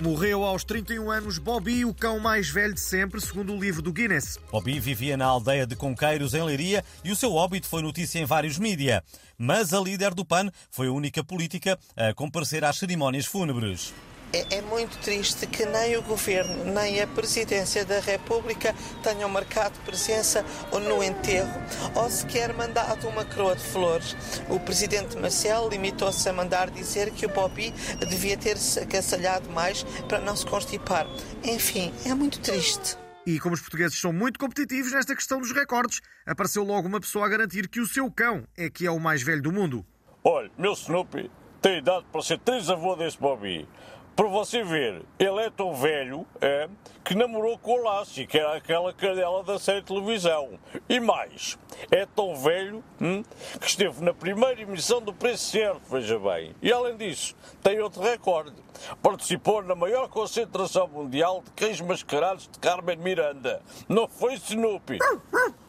Morreu aos 31 anos Bobby, o cão mais velho de sempre, segundo o livro do Guinness. Bobby vivia na aldeia de Conqueiros, em Leiria, e o seu óbito foi notícia em vários mídia. Mas a líder do PAN foi a única política a comparecer às cerimónias fúnebres. É, é, muito triste que nem o Governo nem a Presidência da República tenham marcado presença no enterro ou sequer mandado uma coroa de flores. O Presidente Marcelo limitou-se a mandar dizer que o Bobby devia ter-se agasalhado mais para não se constipar. Enfim, é muito triste. E como os portugueses são muito competitivos nesta questão dos recordes, apareceu logo uma pessoa a garantir que o seu cão é que é o mais velho do mundo. Olha, meu Snoopy tem idade para ser três avô desse Bobby. Para você ver, ele é tão velho é, que namorou com a Lassie, que era aquela cadela da série de televisão. E mais, é tão velho hum, que esteve na primeira emissão do Preço Certo, veja bem. E além disso, tem outro recorde. Participou na maior concentração mundial de cães mascarados de Carmen Miranda. Não foi Snoopy?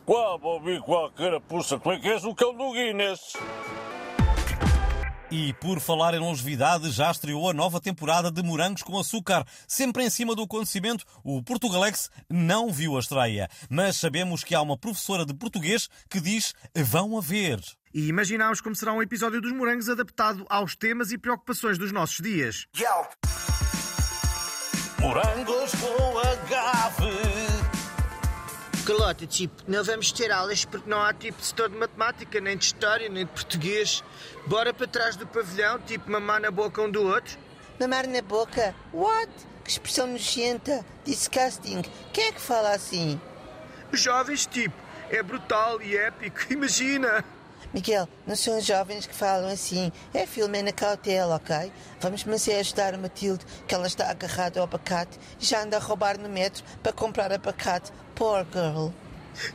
Qual, Bobby, qual carapuça, tu é que és o cão do Guinness? E por falar em longevidade, já estreou a nova temporada de Morangos com Açúcar. Sempre em cima do acontecimento, o Portugalex não viu a estreia. Mas sabemos que há uma professora de português que diz vão haver. E imaginámos como será um episódio dos Morangos adaptado aos temas e preocupações dos nossos dias. Morangos Calota, tipo, não vamos ter aulas porque não há tipo setor de matemática, nem de história, nem de português. Bora para trás do pavilhão, tipo, mamar na boca um do outro. Mamar na boca? What? Que expressão nojenta. Disgusting. Quem é que fala assim? Jovens, tipo, é brutal e épico. Imagina! Miguel, não são os jovens que falam assim. É Filomena Cautela, ok? Vamos mas é ajudar a Matilde, que ela está agarrada ao abacate e já anda a roubar no metro para comprar abacate. Poor girl.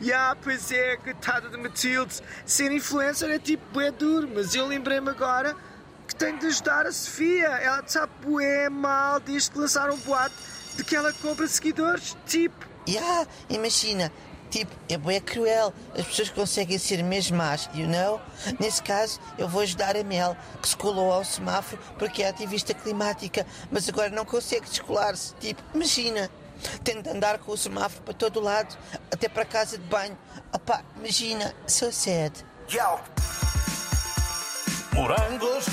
Ya, yeah, pois é, coitada de Matilde. Ser influencer é tipo é duro, mas eu lembrei-me agora que tenho de ajudar a Sofia. Ela está bué mal desde que lançaram um boato de que ela compra seguidores. Tipo. Ya, yeah, imagina, Tipo, é bem cruel. As pessoas conseguem ser mesmo más, you know? Nesse caso, eu vou ajudar a Mel, que se colou ao semáforo porque é ativista climática, mas agora não consegue descolar-se. Tipo, imagina. Tem de andar com o semáforo para todo lado, até para a casa de banho. Opá, imagina, so sad. Morangos